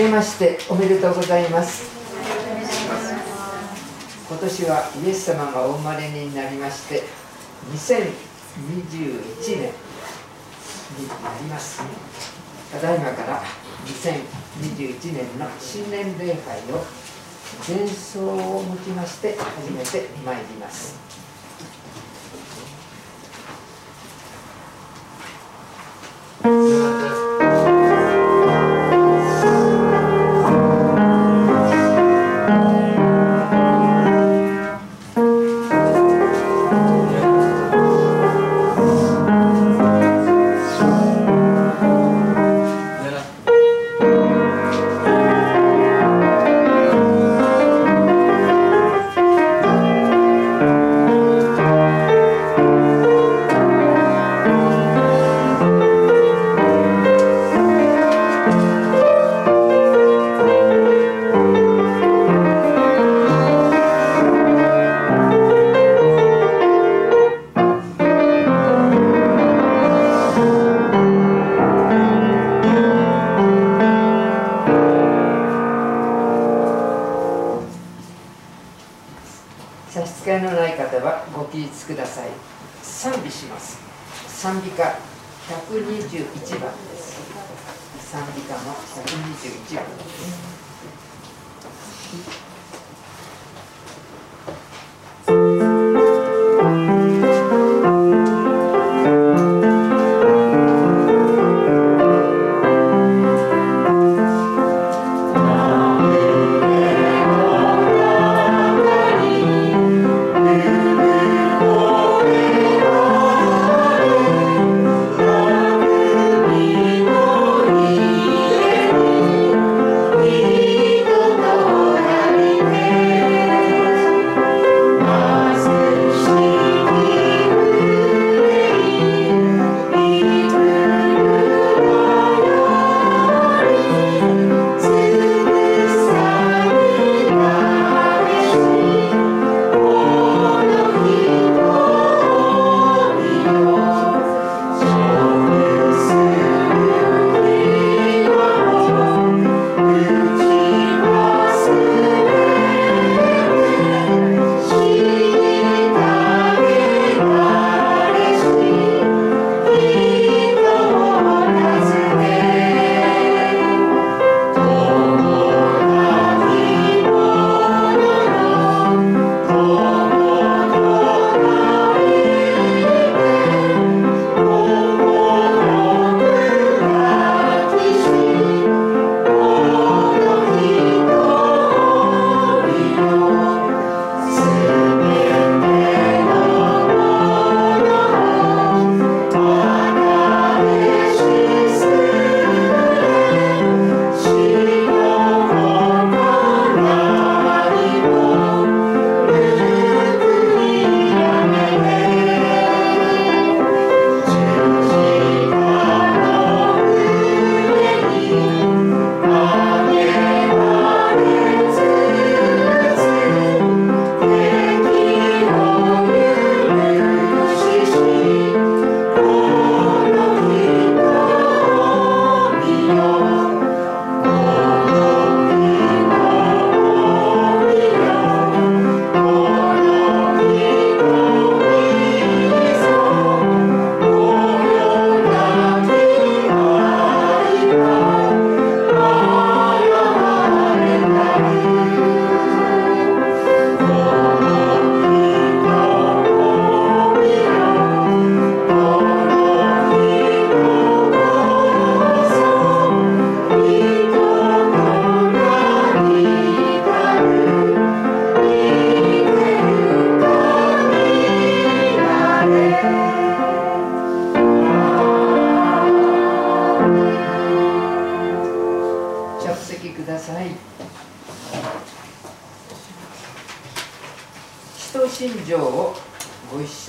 けましておめでとうございます。今年はイエス様がお生まれになりまして2021年になります。ただいまから2021年の新年礼拝を前奏をもちまして始めてまいります。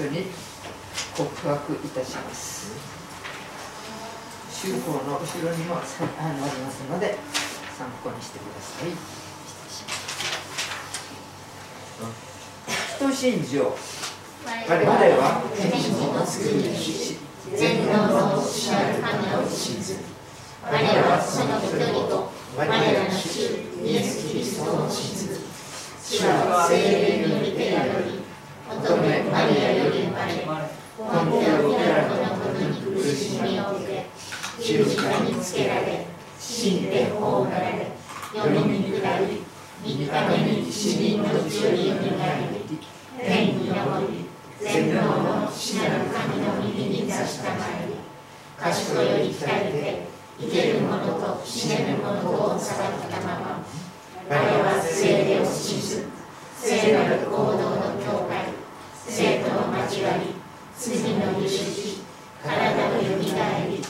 緒に告白いたします。修法の後ろにもあのありますので参考にしてください。使徒信条我々は天使の作り主。全能の主なる神を信ず我らはその一人と我らの主イエス・キリストを信ず主は聖霊により手がより乙女マリアより生まれポンテオ・ピラトのもとに苦しみを受け十字架につけられ死んで葬られ世に下り三日目に死人のうちよりよみがえり天に昇り全能の死なる神の右に座したまえり賢より鍛えて生ける者と死ねる者とを裁ったまま我は聖霊を信ず聖なる行動の生徒の交わり罪の許し体のよみがえり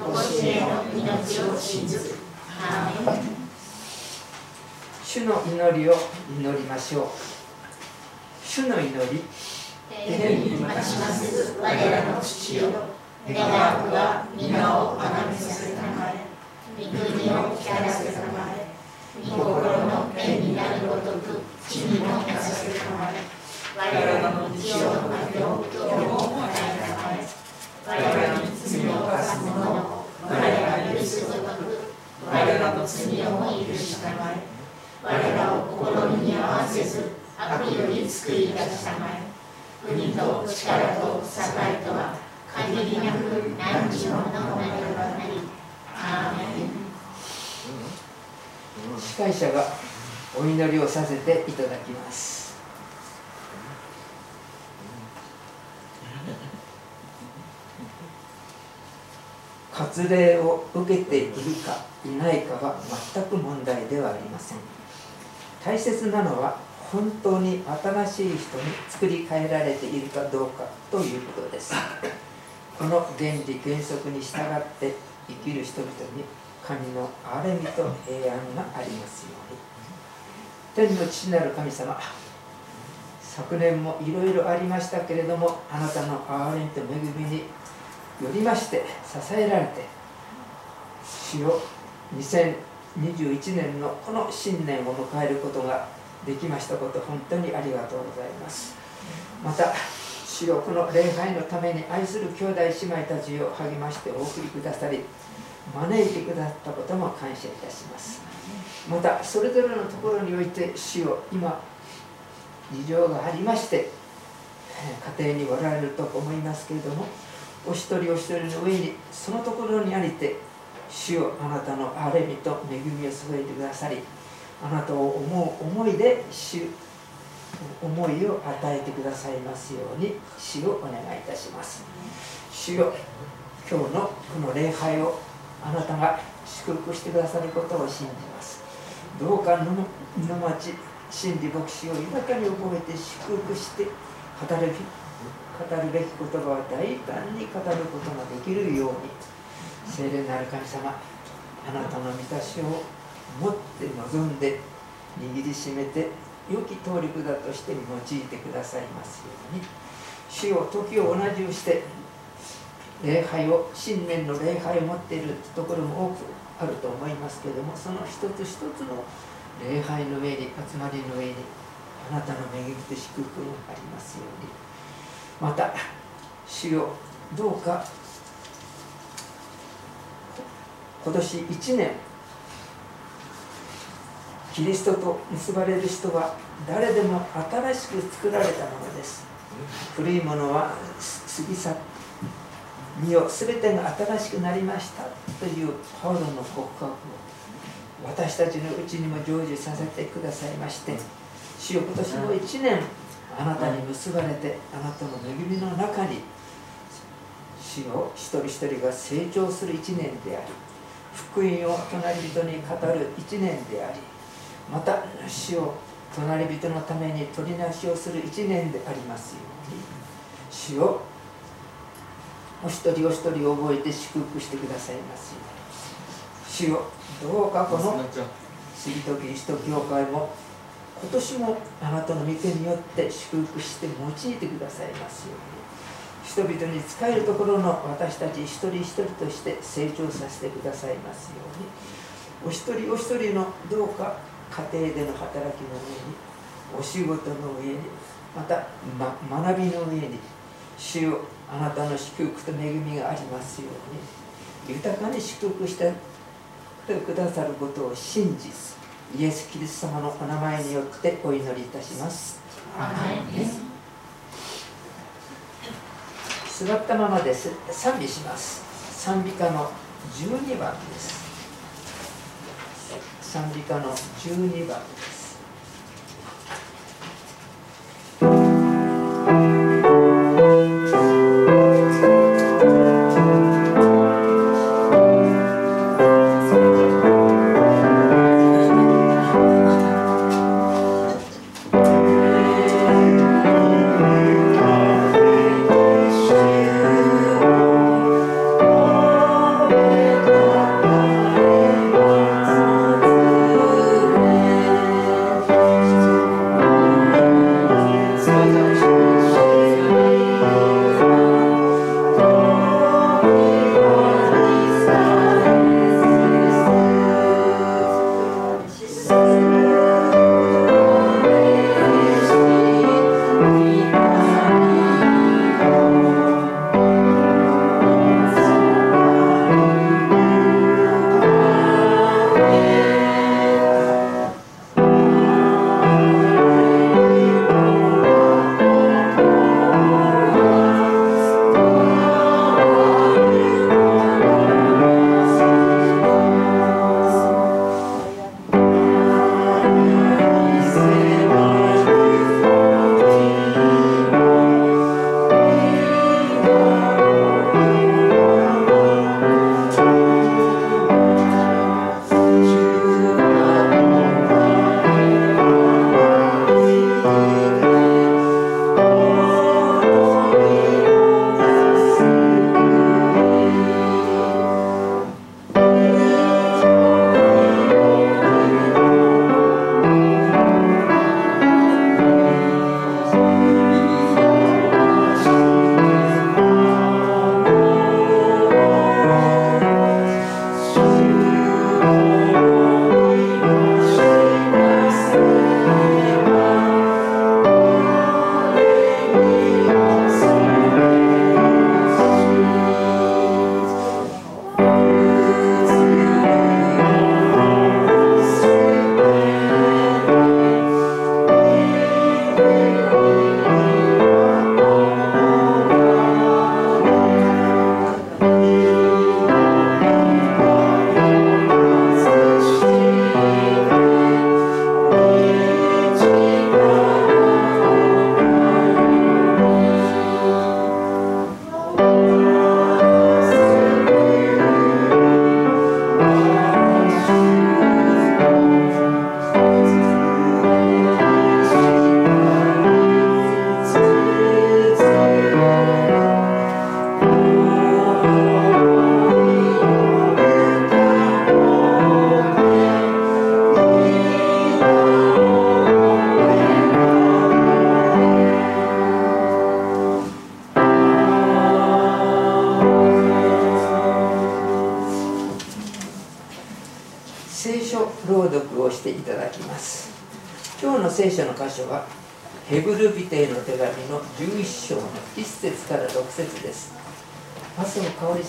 常しえの命を信ずアーメン主の祈りを祈りましょう。主の祈り天にまちます我らの父よ願わくは皆をあがめさせたまえ御国を光らせたまえ御心の天になるごとく地にもなさせたまえ我らの日曜の糧を今日も与えたまえ我らに罪を犯す者を我らが許すごとく我らの罪をも許したまえ我らを試みに合わせず悪より救い出したまえ国と力と栄とは限りなく何時ものものとなりアーメン司会者がお祈りをさせていただきます。割礼を受けているかいないかは全く問題ではありません。大切なのは本当に新しい人に作り変えられているかどうかということです。この原理原則に従って生きる人々に神の憐れみと平安がありますように。天の父なる神様昨年もいろいろありましたけれどもあなたの憐れみと恵みによりまして支えられて主よ2021年のこの新年を迎えることができましたこと本当にありがとうございます。また主よこの礼拝のために愛する兄弟姉妹たちを励ましてお送りくださり招いてくださったことも感謝いたします。またそれぞれのところにおいて主よ今事情がありまして家庭におられると思いますけれどもお一人お一人の上にそのところにありて主よあなたの憐れみと恵みを添えてくださりあなたを思う思いで主思いを与えてくださいますように主をお願いいたします。主よ今日のこの礼拝をあなたが祝福してくださることを信じます。どうかのの町真理牧師を豊かに覚えて祝福して語る語るべき言葉を大胆に語ることができるように聖霊なる神様あなたの御足を持って望んで握りしめて良き通りだとして用いてくださいますように。主よ時を同じをして礼拝を新年の礼拝を持っているところも多くあると思いますけれどもその一つ一つの礼拝の上に集まりの上にあなたの恵みと祝福がありますように。また主よどうか。今年1年キリストと結ばれる人は誰でも新しく作られたものです。古いものは過ぎ去って身を全てが新しくなりましたというパウロの告白を私たちのうちにも成就させてくださいまして主よ今年も1年あなたに結ばれてあなたの恵みの中に主を一人一人が成長する1年であり福音を隣人に語る1年でありまた主を隣人のために取りなしをする1年でありますように。主をお一人お一人を覚えて祝福してくださいますように。主よどうかこの杉戸キリスト教会も今年もあなたの御手によって祝福して用いてくださいますように。人々に仕えるところの私たち一人一人として成長させてくださいますように。お一人お一人のどうか家庭での働きの上にお仕事の上にまた、ま、学びの上に主よあなたの祝福と恵みがありますように。豊かに祝福しててくださることを信じイエス・キリスト様のお名前によってお祈りいたします。座ったままです。賛美します。賛美歌の12番です。賛美歌の12番。です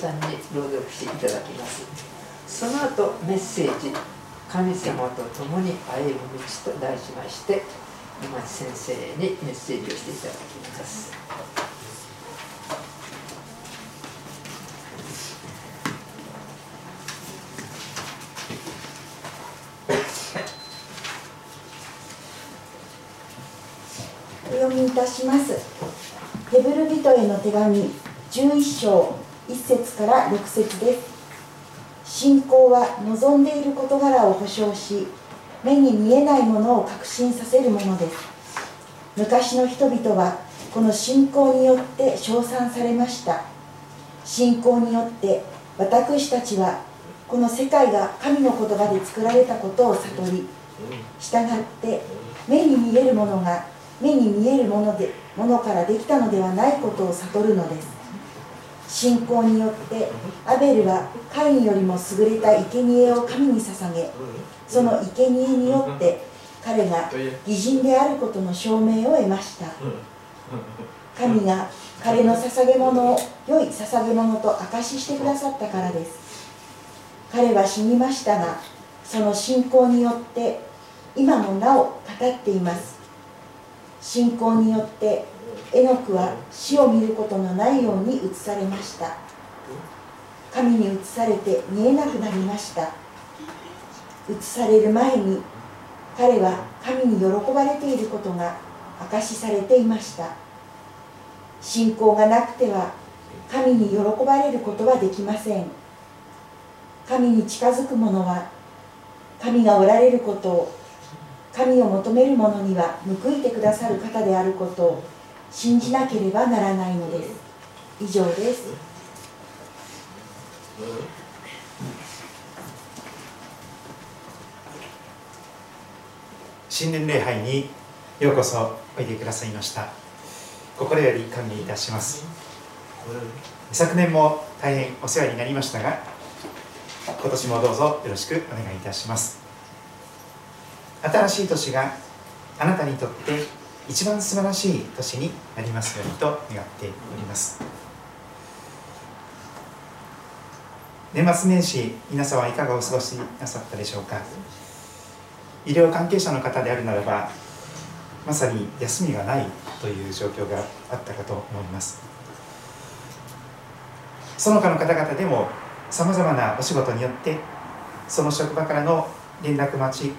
さんに朗読していただきます。その後メッセージ「神様と共に歩む道」と題しまして先生にメッセージをしていただきます。お読みいたします。ヘブル人への手紙11章。から6節です。信仰は望んでいる事柄を保証し目に見えないものを確信させるものです。昔の人々はこの信仰によって称賛されました。信仰によって私たちはこの世界が神の言葉で作られたことを悟り従って目に見えるものが目に見えるものでものからできたのではないことを悟るのです。信仰によってアベルはカインよりも優れた生贄を神に捧げその生贄によって彼が義人であることの証明を得ました。神が彼の捧げ物を良い捧げ物と証ししてくださったからです。彼は死にましたがその信仰によって今もなお語っています。信仰によってエノクは死を見ることのないように移されました。神に移されて見えなくなりました。移される前に彼は神に喜ばれていることが証しされていました。信仰がなくては神に喜ばれることはできません。神に近づく者は神がおられることを神を求める者には報いてくださる方であることを信じなければならないのです。以上です。新年礼拝にようこそおいでくださいました。心より歓迎いたします。昨年も大変お世話になりましたが今年もどうぞよろしくお願いいたします。新しい年があなたにとって一番素晴らしい年になりますようにと願っております。年末年始皆様いかがお過ごしなさったでしょうか？医療関係者の方であるならばまさに休みがないという状況があったかと思います。その他の方々でもさまざまなお仕事によってその職場からの連絡待ち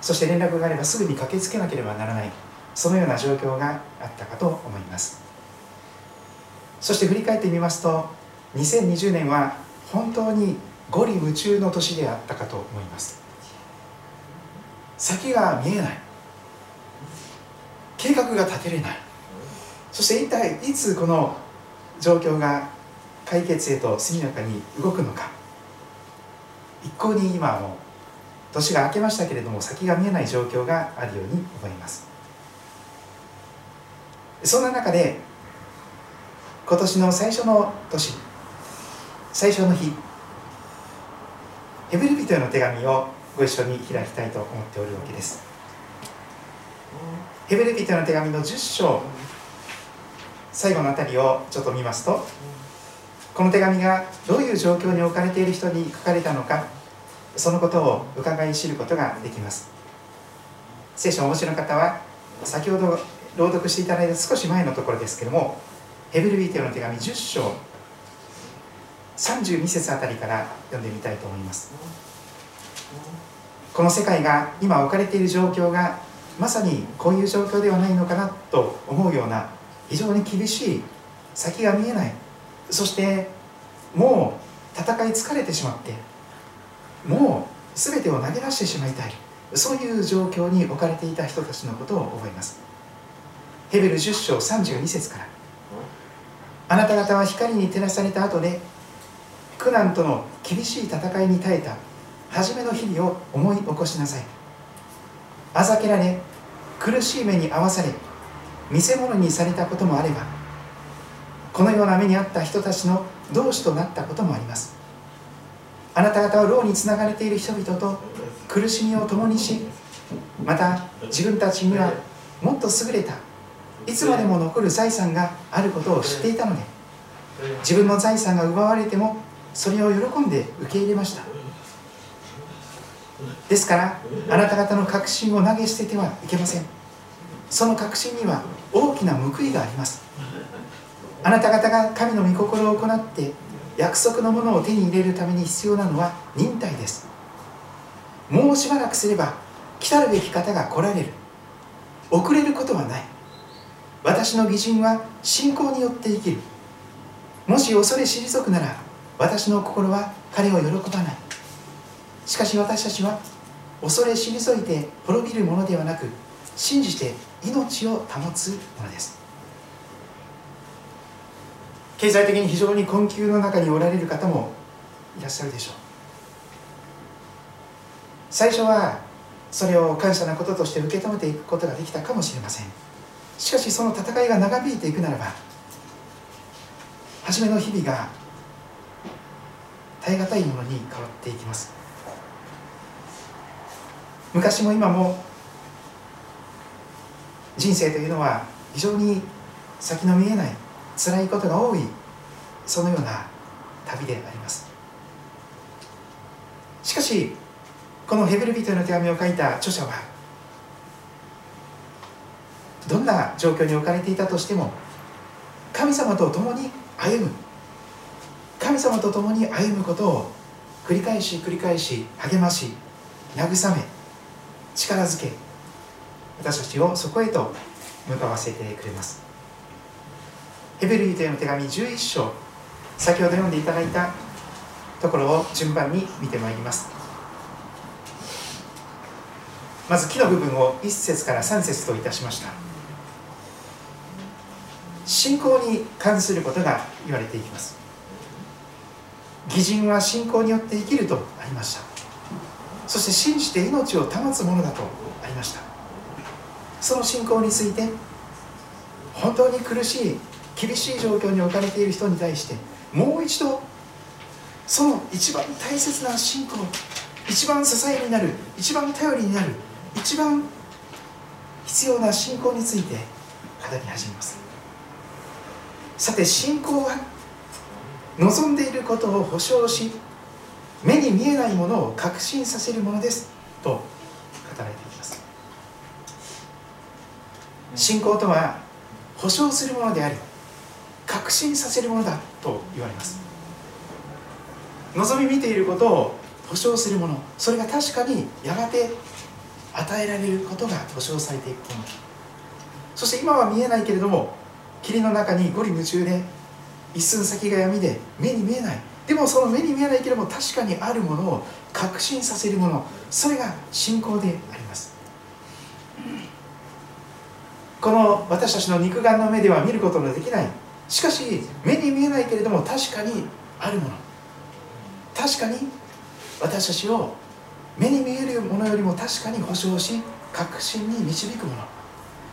そして連絡があればすぐに駆けつけなければならない。そのような状況があったかと思います。そして振り返ってみますと2020年は本当に五里夢中の年であったかと思います。先が見えない。計画が立てれない。そして一体いつこの状況が解決へと速やかに動くのか。一向に今も年が明けましたけれども先が見えない状況があるように思います。そんな中で今年の最初の年最初の日ヘブル人への手紙をご一緒に開きたいと思っておるわけです。ヘブル人への手紙の10章最後のあたりをちょっと見ますとこの手紙がどういう状況に置かれている人に書かれたのかそのことを伺い知ることができます。聖書をお持ちの方は先ほど朗読していただいた少し前のところですけどもヘブルビーテの手紙10章32節あたりから読んでみたいと思います。この世界が今置かれている状況がまさにこういう状況ではないのかなと思うような非常に厳しい先が見えない。そしてもう戦い疲れてしまってもう全てを投げ出してしまいたい。そういう状況に置かれていた人たちのことを覚えます。ヘベル10章32節から。あなた方は光に照らされた後で苦難との厳しい戦いに耐えた。初めの日々を思い起こしなさい。あざけられ苦しい目に遭わされ見せ物にされたこともあればこのような目に遭った人たちの同志となったこともあります。あなた方は牢につながれている人々と苦しみを共にしまた自分たちにはもっと優れたいつまでも残る財産があることを知っていたので自分の財産が奪われてもそれを喜んで受け入れました。ですからあなた方の確信を投げ捨ててはいけません。その確信には大きな報いがあります。あなた方が神の御心を行って約束のものを手に入れるために必要なのは忍耐です。もうしばらくすれば来たるべき方が来られる。遅れることはない。私の義人は信仰によって生きる。もし恐れ退くなら私の心は彼を喜ばない。しかし私たちは恐れ退いて滅びるものではなく信じて命を保つものです。経済的に非常に困窮の中におられる方もいらっしゃるでしょう。最初はそれを感謝なこととして受け止めていくことができたかもしれません。しかしその戦いが長引いていくならば初めの日々が耐え難いものに変わっていきます。昔も今も人生というのは非常に先の見えない辛いことが多いそのような旅であります。しかしこのヘブル人への手紙を書いた著者はどんな状況に置かれていたとしても神様と共に歩む。神様と共に歩むことを繰り返し繰り返し励まし慰め力づけ私たちをそこへと向かわせてくれます。ヘベル人への手紙11章先ほど読んでいただいたところを順番に見てまいります。まず木の部分を1節から3節といたしました。信仰に関することが言われていきます。義人は信仰によって生きるとありました。そして信じて命を保つものだとありました。その信仰について本当に苦しい厳しい状況に置かれている人に対してもう一度その一番大切な信仰一番支えになる一番頼りになる一番必要な信仰について語り始めます。さて信仰は望んでいることを保証し目に見えないものを確信させるものですと語られています。信仰とは保証するものであり確信させるものだと言われます。望み見ていることを保証するものそれが確かにやがて与えられることが保証されていくもの。そして今は見えないけれども霧の中にゴリ夢中で一寸先が闇で目に見えない。でもその目に見えないけれども確かにあるものを確信させるもの。それが信仰であります。この私たちの肉眼の目では見ることのできない。しかし目に見えないけれども確かにあるもの。確かに私たちを目に見えるものよりも確かに保証し確信に導くもの。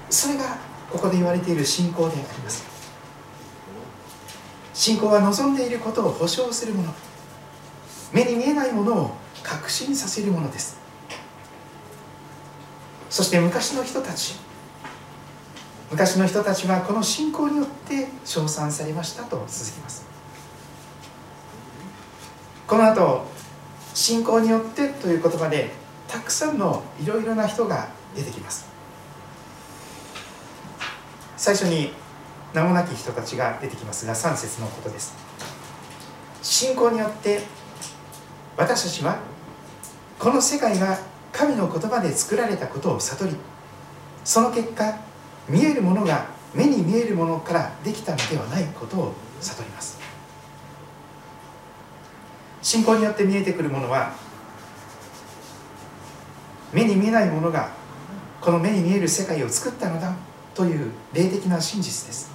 それがここで言われている信仰であります。信仰は望んでいることを保証するもの。目に見えないものを確信させるものです。そして昔の人たち昔の人たちはこの信仰によって称賛されましたと続きます。この後信仰によってという言葉でたくさんのいろいろな人が出てきます。最初に名もなき人たちが出てきますが3節のことです。信仰によって私たちはこの世界が神の言葉で作られたことを悟りその結果見えるものが目に見えるものからできたのではないことを悟ります。信仰によって見えてくるものは目に見えないものがこの目に見える世界を作ったのだ。という霊的な真実です。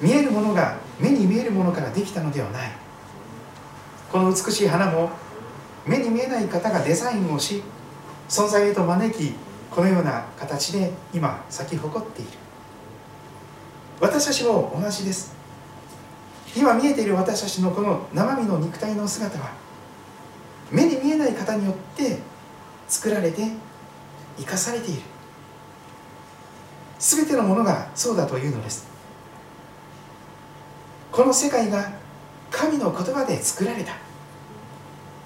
見えるものが目に見えるものからできたのではない。この美しい花も目に見えない方がデザインをし存在へと招きこのような形で今咲き誇っている。私たちも同じです。今見えている私たちのこの生身の肉体の姿は目に見えない方によって作られて生かされている。全てのものがそうだというのです。この世界が神の言葉で作られた。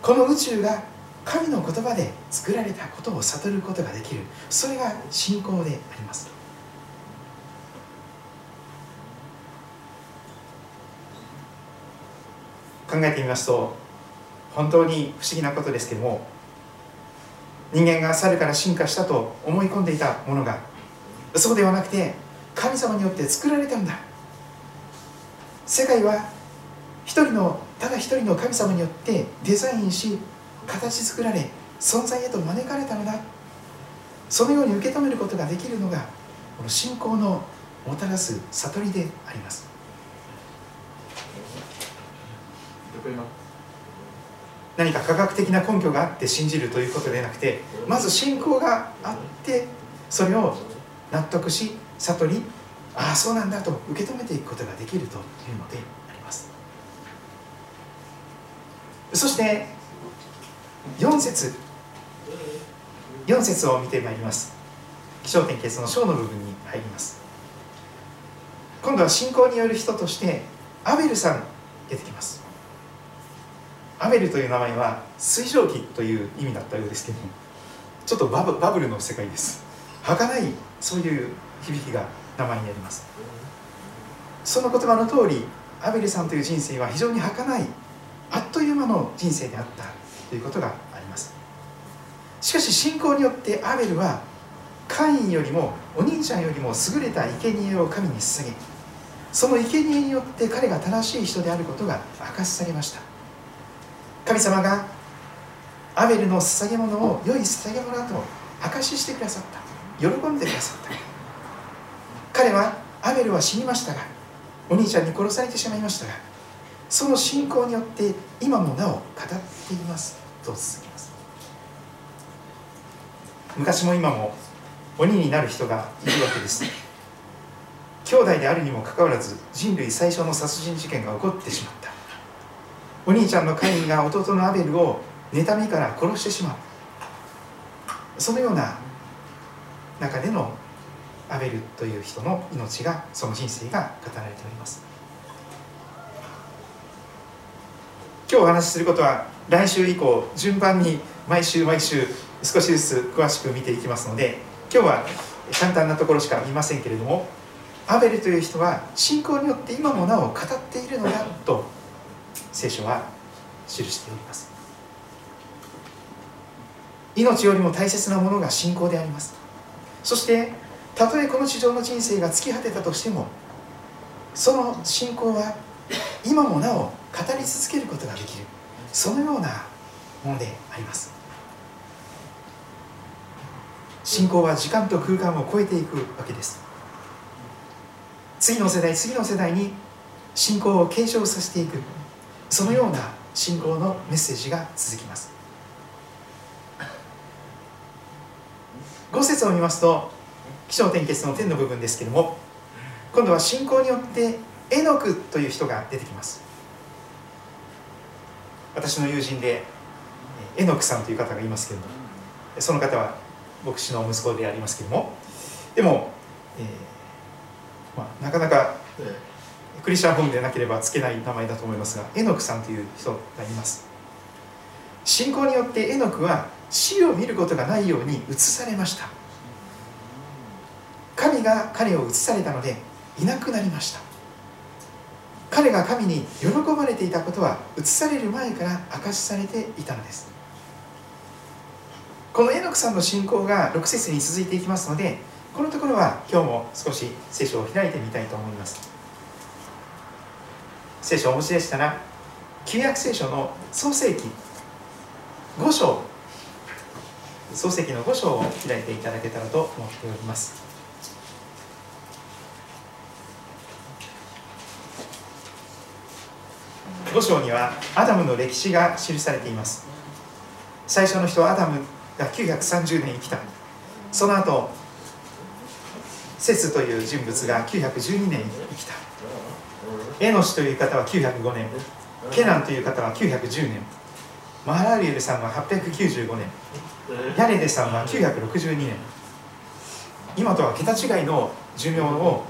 この宇宙が神の言葉で作られたことを悟ることができる。それが信仰であります。考えてみますと本当に不思議なことですけども人間が猿から進化したと思い込んでいたものがそうではなくて神様によって作られたんだ。世界は一人のただ一人の神様によってデザインし形作られ存在へと招かれたのだ。そのように受け止めることができるのがこの信仰のもたらす悟りであります。何か科学的な根拠があって信じるということではなくてまず信仰があってそれを納得し悟りああそうなんだと受け止めていくことができるというのであります。そして4節。4節を見てまいります。気象点結の章の部分に入ります。今度は信仰による人としてアベルさん出てきます。アベルという名前は水蒸気という意味だったようですけどちょっとバブバブルの世界です。儚いそういう響きが名前にあります。その言葉の通りアベルさんという人生は非常に儚いあっという間の人生であったということがあります。しかし信仰によってアベルはカインよりもお兄ちゃんよりも優れた生贄を神に捧げその生贄によって彼が正しい人であることが明かしされました。神様がアベルの捧げ物を良い捧げ物だと証ししてくださった。喜んでくださった。彼はアベルは死にましたがお兄ちゃんに殺されてしまいましたがその信仰によって今もなお語っていますと続きます。昔も今も鬼になる人がいるわけです。兄弟であるにもかかわらず人類最初の殺人事件が起こってしまった。お兄ちゃんのカインが弟のアベルを妬みから殺してしまうそのような中でのアベルという人の命がその人生が語られております。今日お話しすることは来週以降順番に毎週毎週少しずつ詳しく見ていきますので今日は簡単なところしか見ませんけれどもアベルという人は信仰によって今もなお語っているのだと聖書は記しております。命よりも大切なものが信仰であります。そしてたとえこの地上の人生が尽き果てたとしてもその信仰は今もなお語り続けることができる。そのようなものであります。信仰は時間と空間を超えていくわけです。次の世代次の世代に信仰を継承させていく。そのような信仰のメッセージが続きます。5節を見ますと起承転結の天の部分ですけれども今度は信仰によってエノクという人が出てきます。私の友人でエノクさんという方がいますけれどもその方は牧師の息子でありますけれどもでも、えーまあ、なかなかクリスチャンホームでなければつけない名前だと思いますがエノクさんという人がいます。信仰によってエノクは死を見ることがないように移されました。神が彼を移されたのでいなくなりました。彼が神に喜ばれていたことは移される前から明かしされていたのです。このエノクさんの信仰が6節に続いていきますのでこのところは今日も少し聖書を開いてみたいと思います。聖書をお持ちでしたら旧約聖書の創世記5章創世記の5章を開いていただけたらと思っております。5章にはアダムの歴史が記されています。最初の人アダムが930年生きた。その後セスという人物が912年生きた。エノシという方は905年。ケナンという方は910年。マハラリエルさんは895年。ヤレデさんは962年。今とは桁違いの寿命を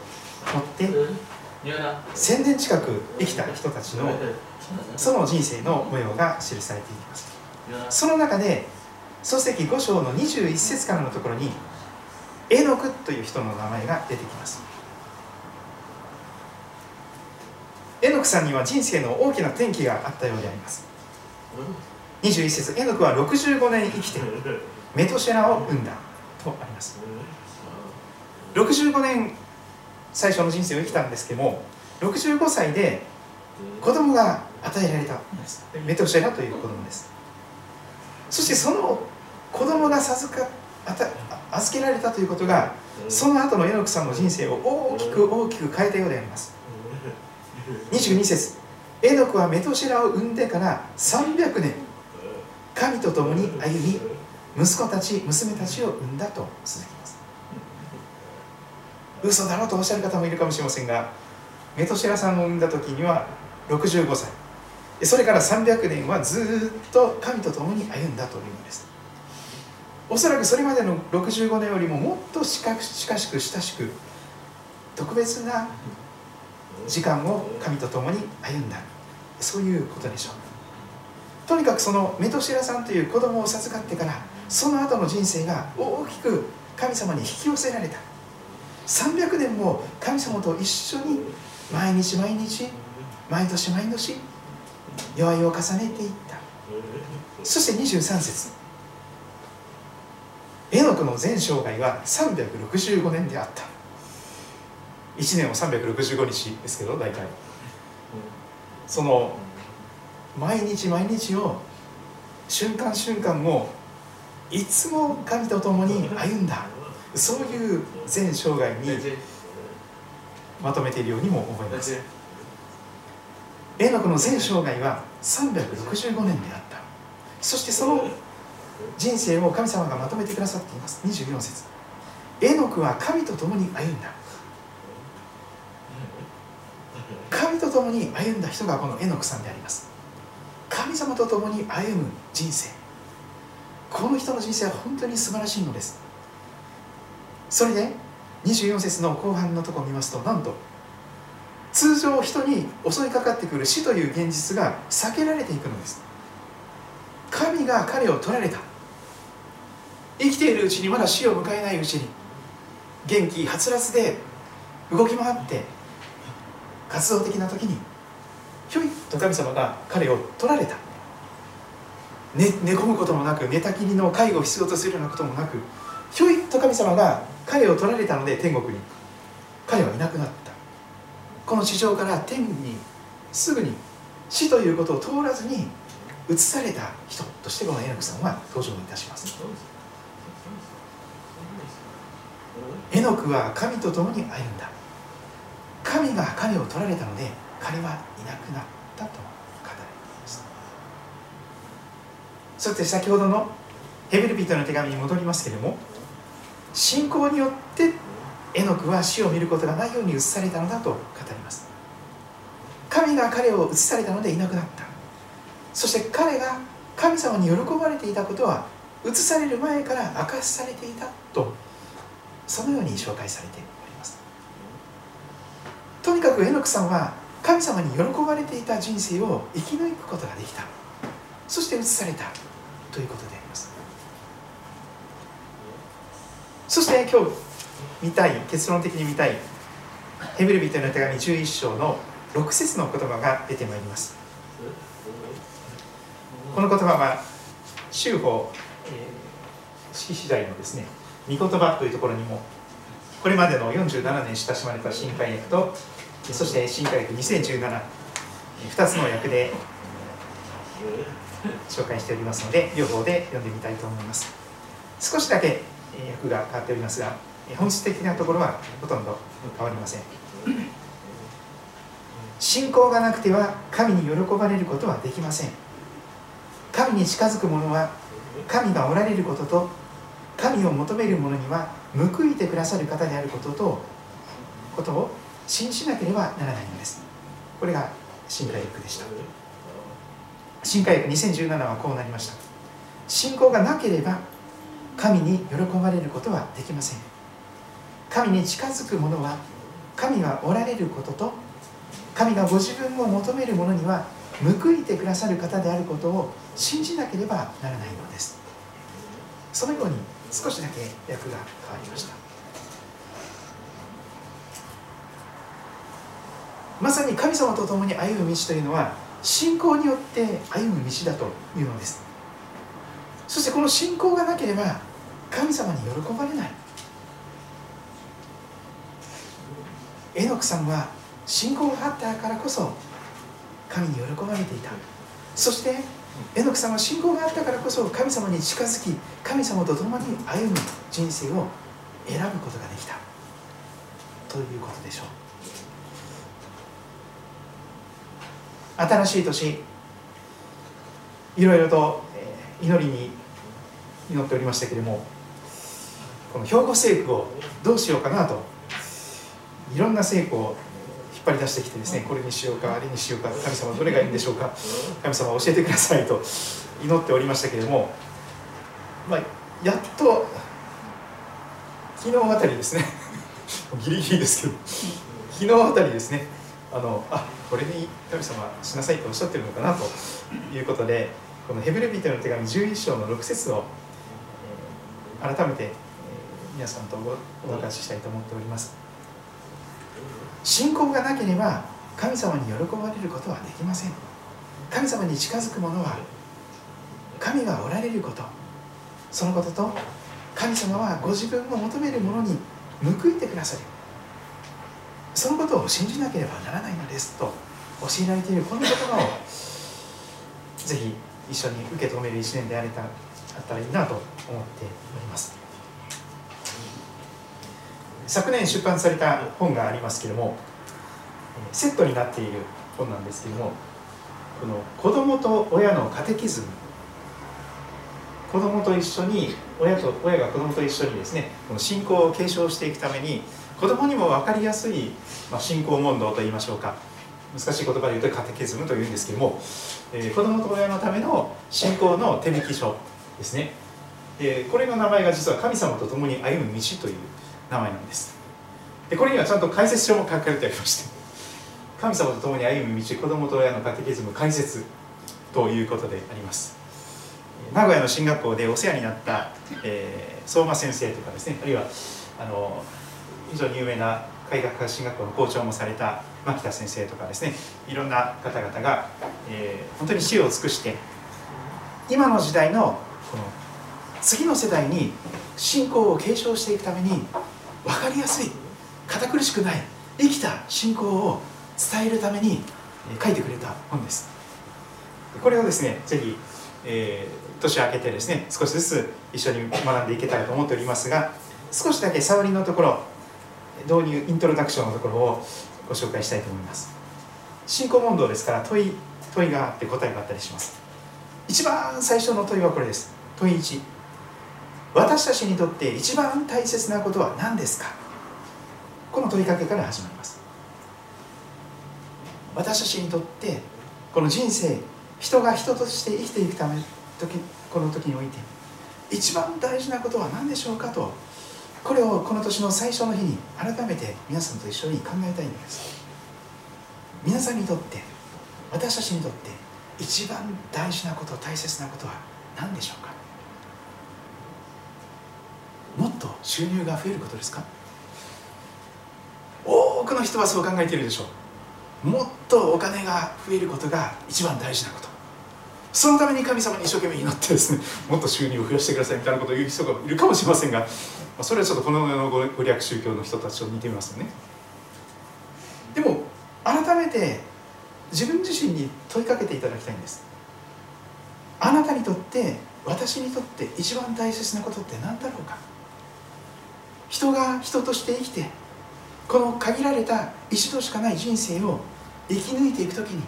持って1000年近く生きた人たちのその人生の模様が記されています。その中で漱石5章の21節からのところにエノクという人の名前が出てきます。エノクさんには人生の大きな転機があったようであります21節エノクは65年生きてメトシェラを生んだ。とあります。65年最初の人生を生きたんですけども65歳で子供が与えられた。んですメトシェラという子供です。そしてその子供が授か預けられたということがその後のエノクさんの人生を大きく大きく変えたようであります。22節エノクはメトシェラを産んでから300年神と共に歩み息子たち娘たちを産んだと続きます。嘘だろうとおっしゃる方もいるかもしれませんがメトシェラさんを産んだ時には65歳。それから300年はずっと神と共に歩んだというのです。おそらくそれまでの65年よりももっと近しく親しく特別な時間を神と共に歩んだ。そういうことでしょう。とにかくそのメトシラさんという子供を授かってからその後の人生が大きく神様に引き寄せられた。300年も神様と一緒に毎日毎日毎年毎年弱いを重ねていった。そして23節。エノクの全生涯は365年であった。1年を365日ですけど大体。その毎日毎日を瞬間瞬間をいつも神と共に歩んだ。そういう全生涯にまとめているようにも思います。エノクの全生涯は365年であった。そしてその人生を神様がまとめてくださっています。24節。エノクは神と共に歩んだ。神と共に歩んだ人がこのエノクさんであります。神様と共に歩む人生。この人の人生は本当に素晴らしいのです。それで24節の後半のところを見ますとなんと通常人に襲いかかってくる死という現実が避けられていくのです。神が彼を取られた。生きているうちにまだ死を迎えないうちに元気はつらつで動き回って活動的な時にひょいっと神様が彼を取られた。寝寝込むこともなく寝たきりの介護を必要とするようなこともなくひょいっと神様が彼を取られたので天国に。彼はいなくなった。この地上から天にすぐに死ということを通らずに移された人としてこのエノクさんは登場いたします。エノクは神と共に歩んだ。神が彼を取られたので彼はいなくなったと語られていますそして先ほどのヘベルピトの手紙に戻りますけれども信仰によってエノクは死を見ることがないように移されたのだと語ります。神が彼を移されたのでいなくなった。そして彼が神様に喜ばれていたことは移される前から明かしされていたとそのように紹介されております。とにかくエノクさんは神様に喜ばれていた人生を生き抜くことができた。そして移された。ということであります。そして今日見たい結論的に見たいヘブル人への手紙11章の6節の言葉が出てまいります。この言葉は修法、式次第のですね御言葉というところにもこれまでの47年親しまれた新海訳とそして新海訳2017 2つの訳で紹介しておりますので両方で読んでみたいと思います。少しだけ訳が変わっておりますが本質的なところはほとんど変わりません。信仰がなくては神に喜ばれることはできません。神に近づく者は神がおられることと神を求める者には報いてくださる方であることとことを信じなければならないのです。これが新海訳でした。新海訳2017はこうなりました。信仰がなければ神に喜ばれることはできません。神に近づく者は神がおられることと神がご自分を求める者には報いてくださる方であることを信じなければならないのです。そのように少しだけ訳が変わりました。まさに神様と共に歩む道というのは信仰によって歩む道だというのです。そしてこの信仰がなければ神様に喜ばれない。エノクさんは信仰があったからこそ神に喜ばれていた。そしてエノクさんは信仰があったからこそ神様に近づき神様と共に歩む人生を選ぶことができた。ということでしょう。新しい年いろいろと祈りに祈っておりましたけれどもこの兵庫聖句をどうしようかなといろんな聖句を引っ張り出してきてですねこれにしようかあれにしようか神様どれがいいんでしょうか神様教えてくださいと祈っておりましたけれども、まあ、やっと昨日あたりですね ギリギリですけど昨日あたりですねあのあこれに神様しなさいとおっしゃってるのかなということでこのヘブル人の手紙11章の6節を改めて皆さんとお分かちしたいと思っております。信仰がなければ神様に喜ばれることはできません。神様に近づく者は神がおられること。そのことと神様はご自分を求める者に報いてくださる。そのことを信じなければならないのですと教えられているこの言葉をぜひ一緒に受け止める一年であれたあったらいいなと思っております。昨年出版された本がありますけれどもセットになっている本なんですけれどもこの子供と親のカテキズム子供と一緒に親と親が子供と一緒にですねこの信仰を継承していくために子供にも分かりやすい、まあ、信仰問答といいましょうか。難しい言葉で言うとカテキズムというんですけども、えー、子供と親のための信仰の手引き書ですね、えー、これの名前が実は神様と共に歩む道という名前なんです。でこれにはちゃんと解説書も書かれてありまして 神様と共に歩む道子供と親のカテキズム解説ということであります。名古屋の進学校でお世話になった、えー、相馬先生とかですねあるいはあの非常に有名な海学科進学校の校長もされた牧田先生とかですねいろんな方々が、えー、本当に知恵を尽くして今の時代のこの次の世代に信仰を継承していくために分かりやすい堅苦しくない生きた信仰を伝えるために書いてくれた本です。これをですねぜひ、えー年明けてですね少しずつ一緒に学んでいけたらと思っておりますが少しだけ触りのところ導入イントロダクションのところをご紹介したいと思います。信仰問答ですから問い問いがあって答えがあったりします。一番最初の問いはこれです。問い1私たちにとって一番大切なことは何ですか？この問いかけから始まります。私たちにとってこの人生人が人として生きていくため時この時において一番大事なことは何でしょうかとこれをこの年の最初の日に改めて皆さんと一緒に考えたいんです。皆さんにとって私たちにとって一番大事なこと大切なことは何でしょうか？もっと収入が増えることですか？多くの人はそう考えているでしょう。もっとお金が増えることが一番大事なこと。そのために神様に一生懸命祈ってですね もっと収入を増やしてくださいみたいなことを言う人がいるかもしれませんがそれはちょっとこの世のご略宗教の人たちと似てみますよね。でも改めて自分自身に問いかけていただきたいんです。あなたにとって私にとって一番大切なことって何だろうか？人が人として生きてこの限られた一度しかない人生を生き抜いていく時に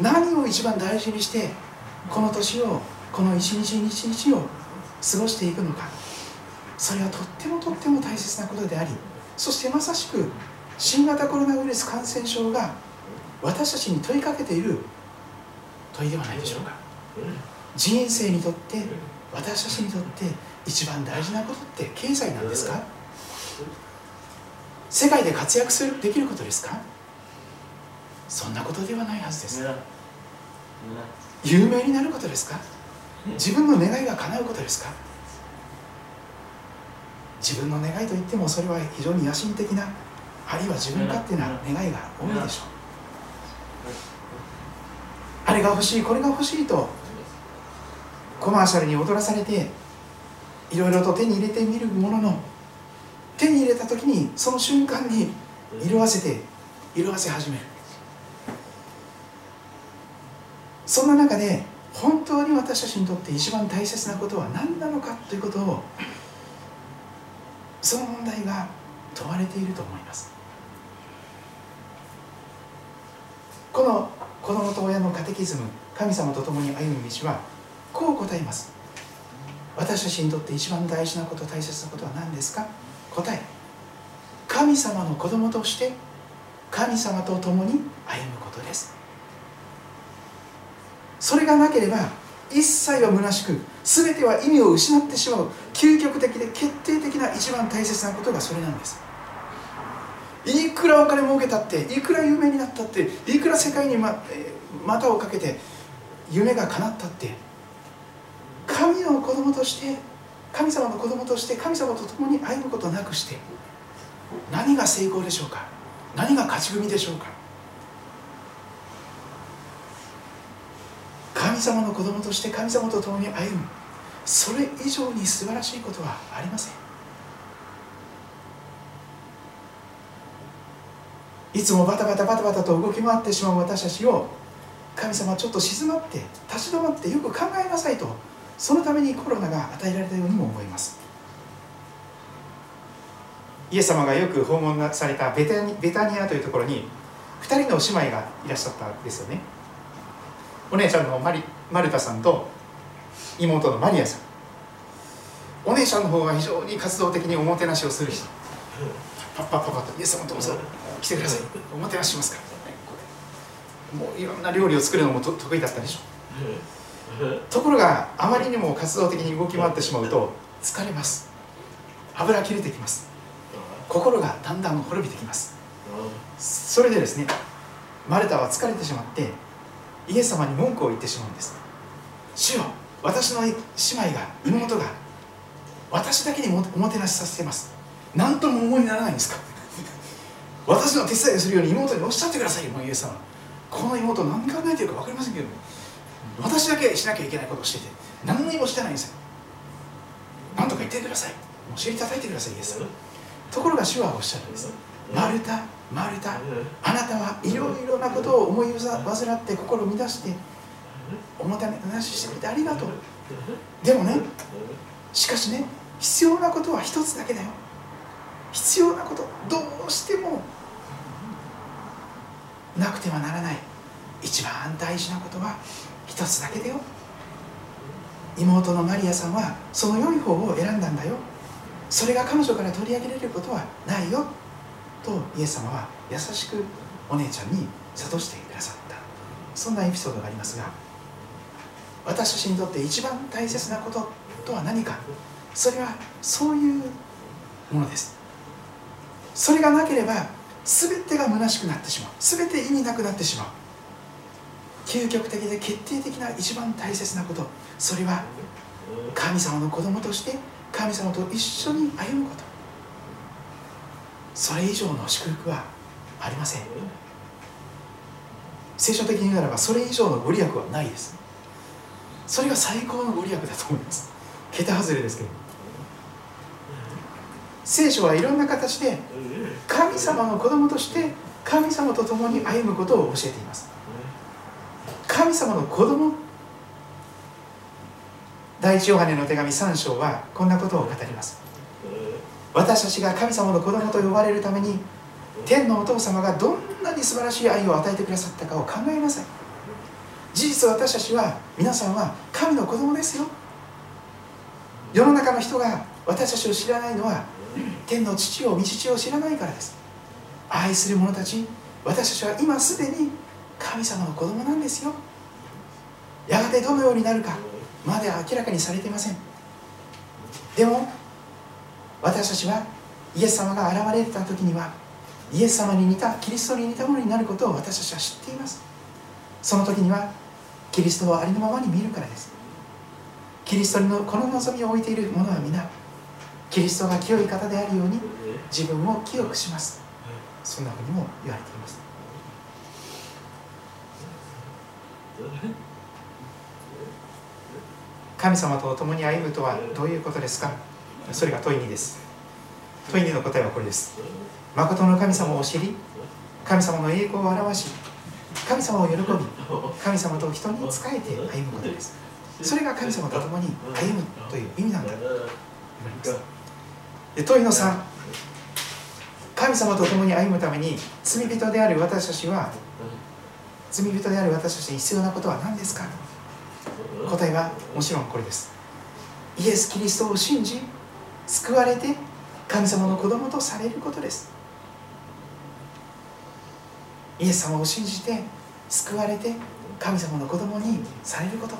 何を一番大事にしてこの年をこの一日一日を過ごしていくのか。それはとってもとっても大切なことでありそしてまさしく新型コロナウイルス感染症が私たちに問いかけている問いではないでしょうか。人生にとって私たちにとって一番大事なことって経済なんですか？世界で活躍するできることですか？そんなことではないはずです。有名になることですか？自分の願いが叶うことですか？自分の願いといってもそれは非常に野心的なあるいは自分勝手な願いが多いでしょう。あれが欲しいこれが欲しいとコマーシャルに踊らされていろいろと手に入れてみるものの手に入れた時にその瞬間に色あせて色あせ始めるそんな中で本当に私たちにとって一番大切なことは何なのかということをその問題が問われていると思います。この子供と親のカテキズム神様と共に歩む道はこう答えます。私たちにとって一番大事なこと大切なことは何ですか？答え。神様の子供として神様と共に歩むことです。それがなければ一切は虚しく全ては意味を失ってしまう究極的で決定的な一番大切なことがそれなんです。いくらお金儲けたっていくら有名になったっていくら世界にま股をかけて夢が叶ったって神の子供として神様の子供として神様と共に歩むことなくして何が成功でしょうか？何が勝ち組でしょうか？神様の子供として神様と共に歩む。それ以上に素晴らしいことはありません。いつもバタバタバタバタと動き回ってしまう私たちを神様ちょっと静まって立ち止まってよく考えなさいとそのためにコロナが与えられたようにも思います。イエス様がよく訪問されたベタニアというところに2人の姉妹がいらっしゃったんですよね。お姉ちゃんのマリマルタさんと妹のマリアさん。お姉ちゃんの方は非常に活動的におもてなしをする人。パッパッパッパッと。イエス様どうぞ。来てください。おもてなししますから。もういろんな料理を作るのもと得意だったでしょ。ところがあまりにも活動的に動き回ってしまうと疲れます。油切れてきます。心がだんだん滅びてきます。それでですねマルタは疲れてしまってイエス様に文句を言ってしまうんです。主よ私の姉妹が妹が私だけにおもてなしさせてます。何とも思いにならないんですか？私の手伝いをするように妹におっしゃってくださいよ。もうイエス様。この妹何考えてるか分かりませんけど私だけしなきゃいけないことをしてて何にもしてないんですよ。何とか言ってください。お尻叩いてくださいイエス様。ところが主はおっしゃるんです。マルタマルタあなたはいろいろなことを思い患って心を乱しておもてなししてくれてありがとう。でもねしかしね必要なことは一つだけだよ。必要なことどうしてもなくてはならない。一番大事なことは一つだけだよ。妹のマリアさんはその良い方を選んだんだよ。それが彼女から取り上げられることはないよとイエス様は優しくお姉ちゃんに諭してくださった。そんなエピソードがありますが私たちにとって一番大切なこととは何か？それはそういうものです。それがなければ全てが虚しくなってしまう。全て意味なくなってしまう。究極的で決定的な一番大切なこと。それは神様の子供として神様と一緒に歩むこと。それ以上の祝福はありません。聖書的に言うならばそれ以上のご利益はないです。それが最高のご利益だと思います。桁外れですけど。聖書はいろんな形で神様の子供として神様と共に歩むことを教えています。神様の子供。第一ヨハネの手紙3章はこんなことを語ります。私たちが神様の子供と呼ばれるために天のお父様がどんなに素晴らしい愛を与えてくださったかを考えなさい。事実私たちは皆さんは神の子供ですよ。世の中の人が私たちを知らないのは天の父を道父を知らないからです。愛する者たち私たちは今すでに神様の子供なんですよ。やがてどのようになるかまだ明らかにされていません。でも私たちはイエス様が現れた時にはイエス様に似たキリストに似たものになることを私たちは知っています。その時にはキリストをありのままに見るからです。キリストのこの望みを置いている者は皆キリストが清い方であるように自分を清くします。そんなふうにも言われています。神様と共に歩むとはどういうことですか？それが問い2です。問い2の答えはこれです。誠の神様を知り神様の栄光を表し神様を喜び神様と人に仕えて歩むことです。それが神様と共に歩むという意味なんだ。とますで問いの3神様と共に歩むために罪人である私たちは罪人である私たちに必要なことは何ですか？答えはもちろんこれです。イエス・キリストを信じ救われて神様の子供とされることです。イエス様を信じて救われて神様の子供にされること。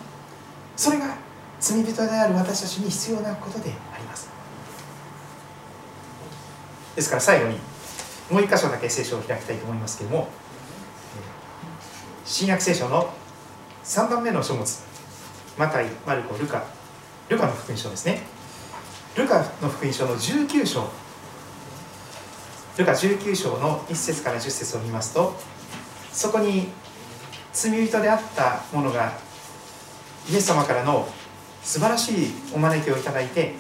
それが罪人である私たちに必要なことであります。ですから最後にもう一箇所だけ聖書を開きたいと思いますけれども新約聖書の3番目の書物マタイマルコルカルカの福音書ですね。ルカの福音書の19章。ルカ19章の1節から10節を見ますとそこに罪人であった者がイエス様からの素晴らしいお招きをいただいて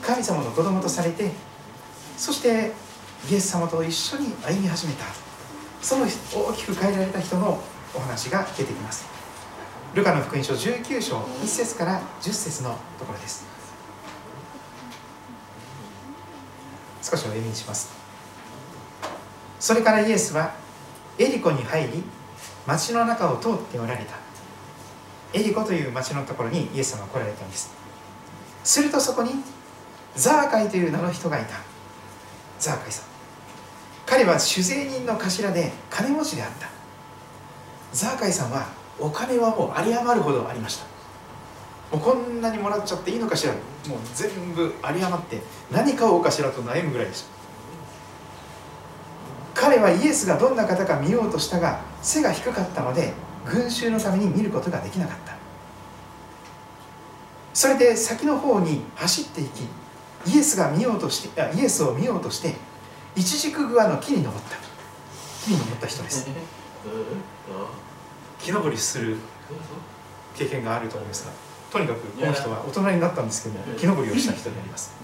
神様の子供とされてそしてイエス様と一緒に歩み始めた。その大きく変えられた人のお話が出てきます。ルカの福音書19章1節から10節のところです。少しお読みします。それからイエスはエリコに入り町の中を通っておられた。エリコという町のところにイエス様が来られたんです。するとそこにザーカイという名の人がいた。ザーカイさん。彼は酒税人の頭で金持ちであった。ザーカイさんはお金はもう有り余るほどありました。もうこんなにもらっちゃっていいのかしら？もう全部有り余って何買おうかしらと悩むぐらいでした。彼はイエスがどんな方か見ようとしたが背が低かったので群衆のために見ることができなかった。それで先の方に走っていきイエスが見ようとしてイエスを見ようとしてイチジクグアの木に登った。木に登った人です。木登りする経験があると思いますがとにかくこの人は大人になったんですけども木登りをした人になります。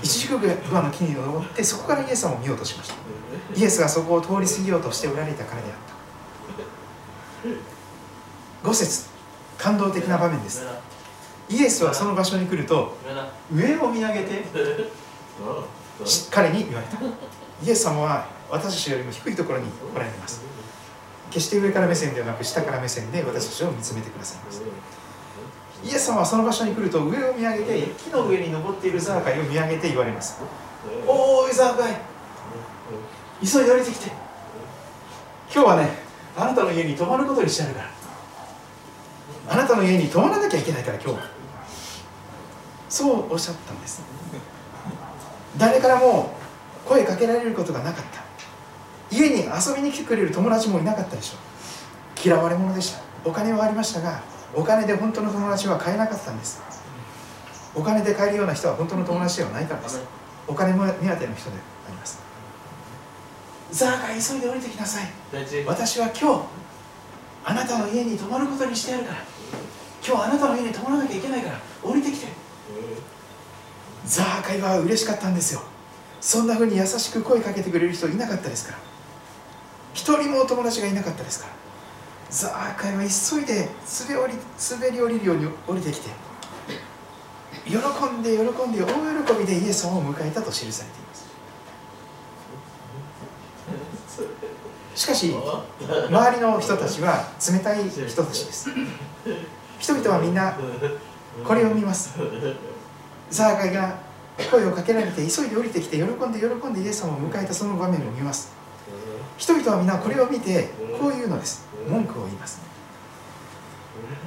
イチジクグアの木に登ってそこからイエス様を見ようとしました。イエスがそこを通り過ぎようとしておられたからであった。5節感動的な場面です。イエスはその場所に来ると上を見上げて彼に言われた。イエス様は私たちよりも低いところに来られます。決して上から目線ではなく下から目線で私たちを見つめてくださいますイエス様はその場所に来ると上を見上げて木の上に登っているザーカイを見上げて言われます。おーいザーカイ急いで降りてきて。今日はねあなたの家に泊まることにしてあるから。あなたの家に泊まらなきゃいけないから今日は。そうおっしゃったんです。誰からも声かけられることがなかった。家に遊びに来てくれる友達もいなかったでしょ。う嫌われ者でした。お金はありましたがお金で本当の友達は買えなかったんです。お金で買えるような人は本当の友達ではないからです。お金も目当ての人であります。ザーが急いで降りてきなさい。私は今日あなたの家に泊まることにしてやるから。今日あなたの家に泊まらなきゃいけないから。降りてきて。ザーカイは嬉しかったんですよ。そんなふうに優しく声かけてくれる人いなかったですから。一人もお友達がいなかったですからザーカイは急いで滑り滑り降りるように降りてきて喜んで喜んで大喜びでイエス様を迎えたと記されています。しかし周りの人たちは冷たい人たちです。人々はみんなこれを見ます。ザーカイが声をかけられて急いで降りてきて喜んで喜んでイエス様を迎えたその場面を見ます。人々はみんなこれを見てこういうのです。文句を言います。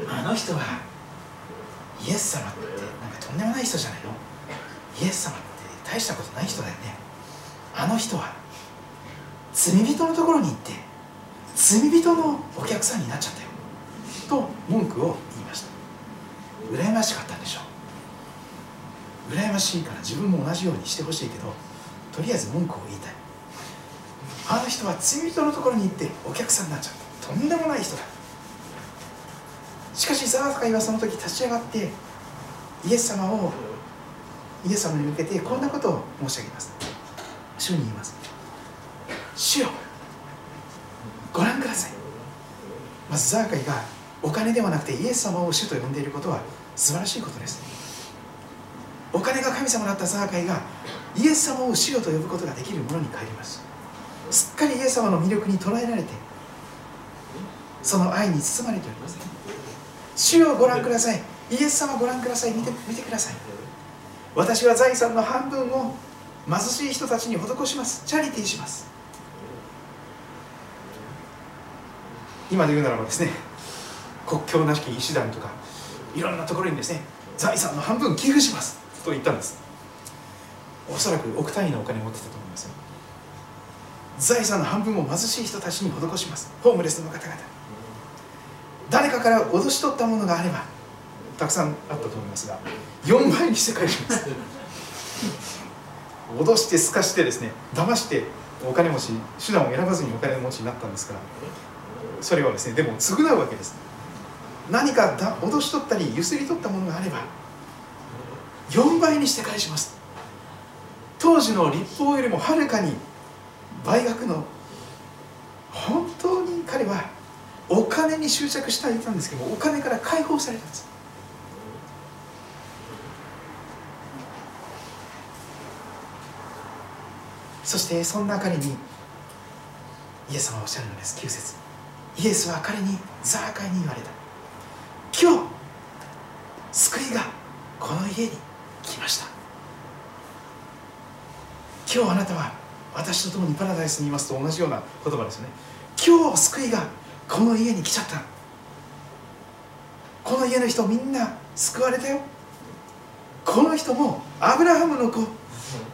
あの人はイエス様ってなんかとんでもない人じゃないの？イエス様って大したことない人だよね。あの人は罪人のところに行って罪人のお客さんになっちゃったよ。と文句を言いました。羨ましかったんでしょう。羨ましいから自分も同じようにしてほしいけどとりあえず文句を言いたいあの人は罪人のところに行ってお客さんになっちゃったとんでもない人だ。しかしザーカイはその時立ち上がってイエス様をイエス様に向けてこんなことを申し上げます。主に言います。主よご覧ください。まずザーカイがお金ではなくてイエス様を主と呼んでいることは素晴らしいことです。お金が神様だったザーカイがイエス様を主よと呼ぶことができるものに変えます。すっかりイエス様の魅力に捉えられてその愛に包まれております。主よご覧ください。イエス様ご覧ください。見て見てください。私は財産の半分を貧しい人たちに施します。チャリティーします。今で言うならばですね国境なしき医師団とかいろんなところにですね財産の半分寄付します。と言ったんです。おそらく億単位のお金を持ってたと思いますよ。財産の半分を貧しい人たちに施します。ホームレスの方々。誰かから脅し取ったものがあればたくさんあったと思いますが4倍にして返します。脅してすかしてですね騙してお金持ち手段を選ばずにお金持ちになったんですからそれはですねでも償うわけです。何かだ脅し取ったりゆすり取ったものがあれば4倍にして返します。当時の立法よりもはるかに倍額の本当に彼はお金に執着していたんですけどお金から解放されたんです。そしてそんな彼にイエス様はおっしゃるのです。9節イエスは彼にザーカイに言われた。今日救いがこの家に来ました。今日あなたは私と共にパラダイスにいますと同じような言葉ですね。今日救いがこの家に来ちゃった。この家の人みんな救われたよ。この人もアブラハムの子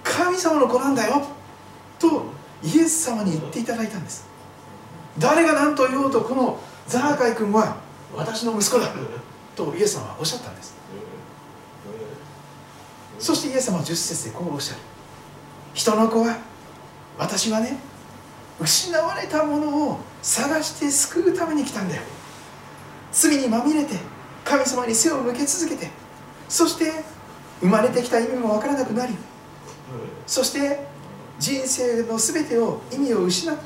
神様の子なんだよ。とイエス様に言っていただいたんです。誰が何と言おうとこのザーカイ君は私の息子だ。とイエス様はおっしゃったんです。そしてイエス様は10節でこうおっしゃる。人の子は私はね失われたものを探して救うために来たんだよ。罪にまみれて神様に背を向け続けてそして生まれてきた意味も分からなくなりそして人生の全てを意味を失って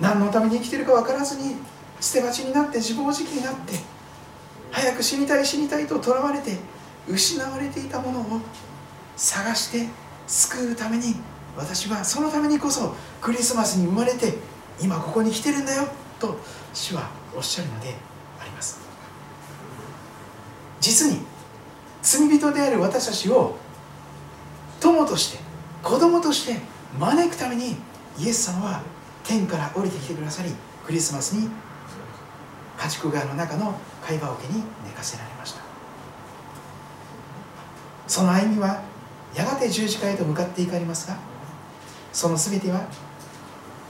何のために生きてるか分からずに捨て鉢になって自暴自棄になって早く死にたい死にたいととらわれて失われていたものを探して救うために私はそのためにこそクリスマスに生まれて今ここに来てるんだよと主はおっしゃるのであります。実に罪人である私たちを友として子供として招くためにイエス様は天から降りてきてくださりクリスマスに家畜川の中の貝羽桶に寝かせられました。その歩みはやがて十字架へと向かっていかれますがその全ては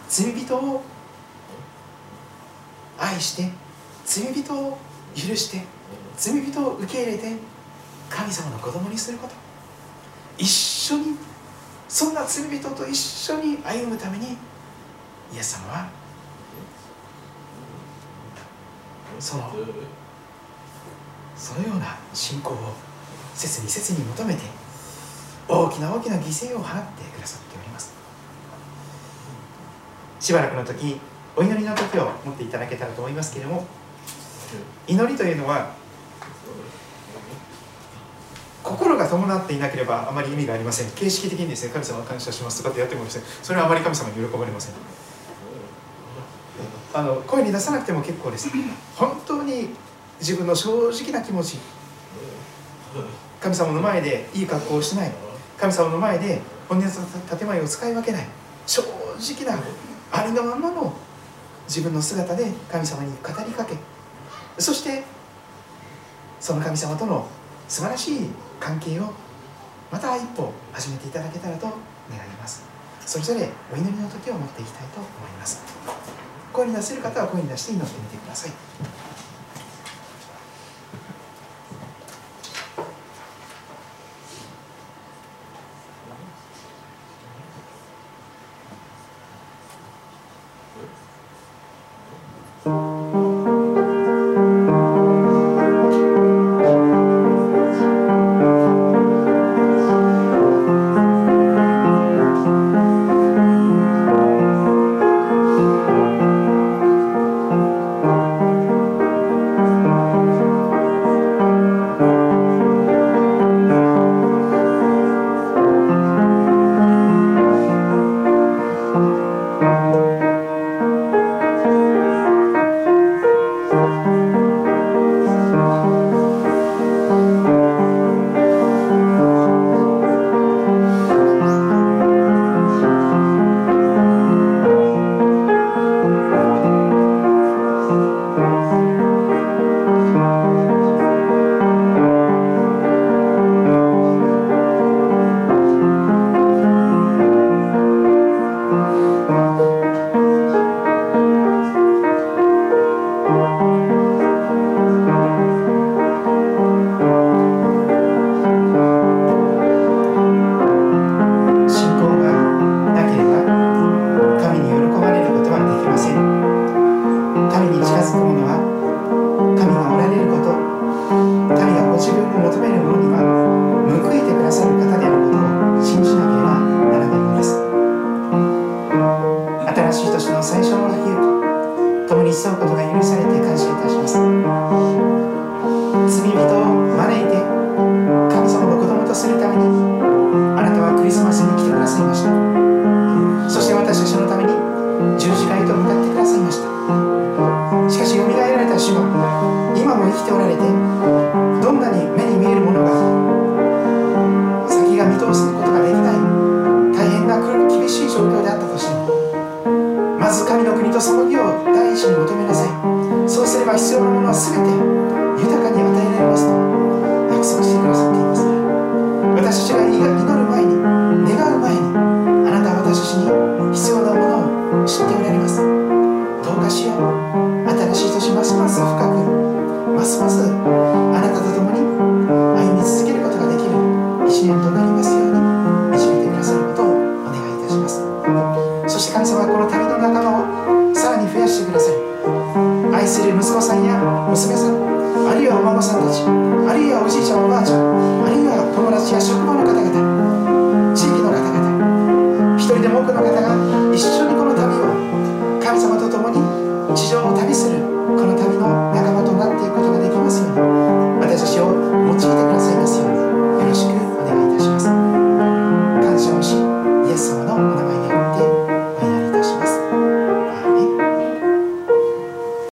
罪人を愛して罪人を許して罪人を受け入れて神様の子供にすること。一緒にそんな罪人と一緒に歩むためにイエス様はそのそのような信仰を切に切に求めて大きな大きな犠牲を払ってくださっておりますしばらくの時お祈りの時を持っていただけたらと思いますけれども祈りというのは心が伴っていなければあまり意味がありません。形式的にですね神様を感謝しますとかってやってもですね。それはあまり神様に喜ばれません。あの声に出さなくても結構です。本当に自分の正直な気持ち。神様の前でいい格好をしない。神様の前で本音の建前を使い分けない。正直なありのままの自分の姿で神様に語りかけそしてその神様との素晴らしい関係をまた一歩始めていただけたらと願います。それぞれお祈りの時を持っていきたいと思います。声に出せる方は声に出して祈ってみてください。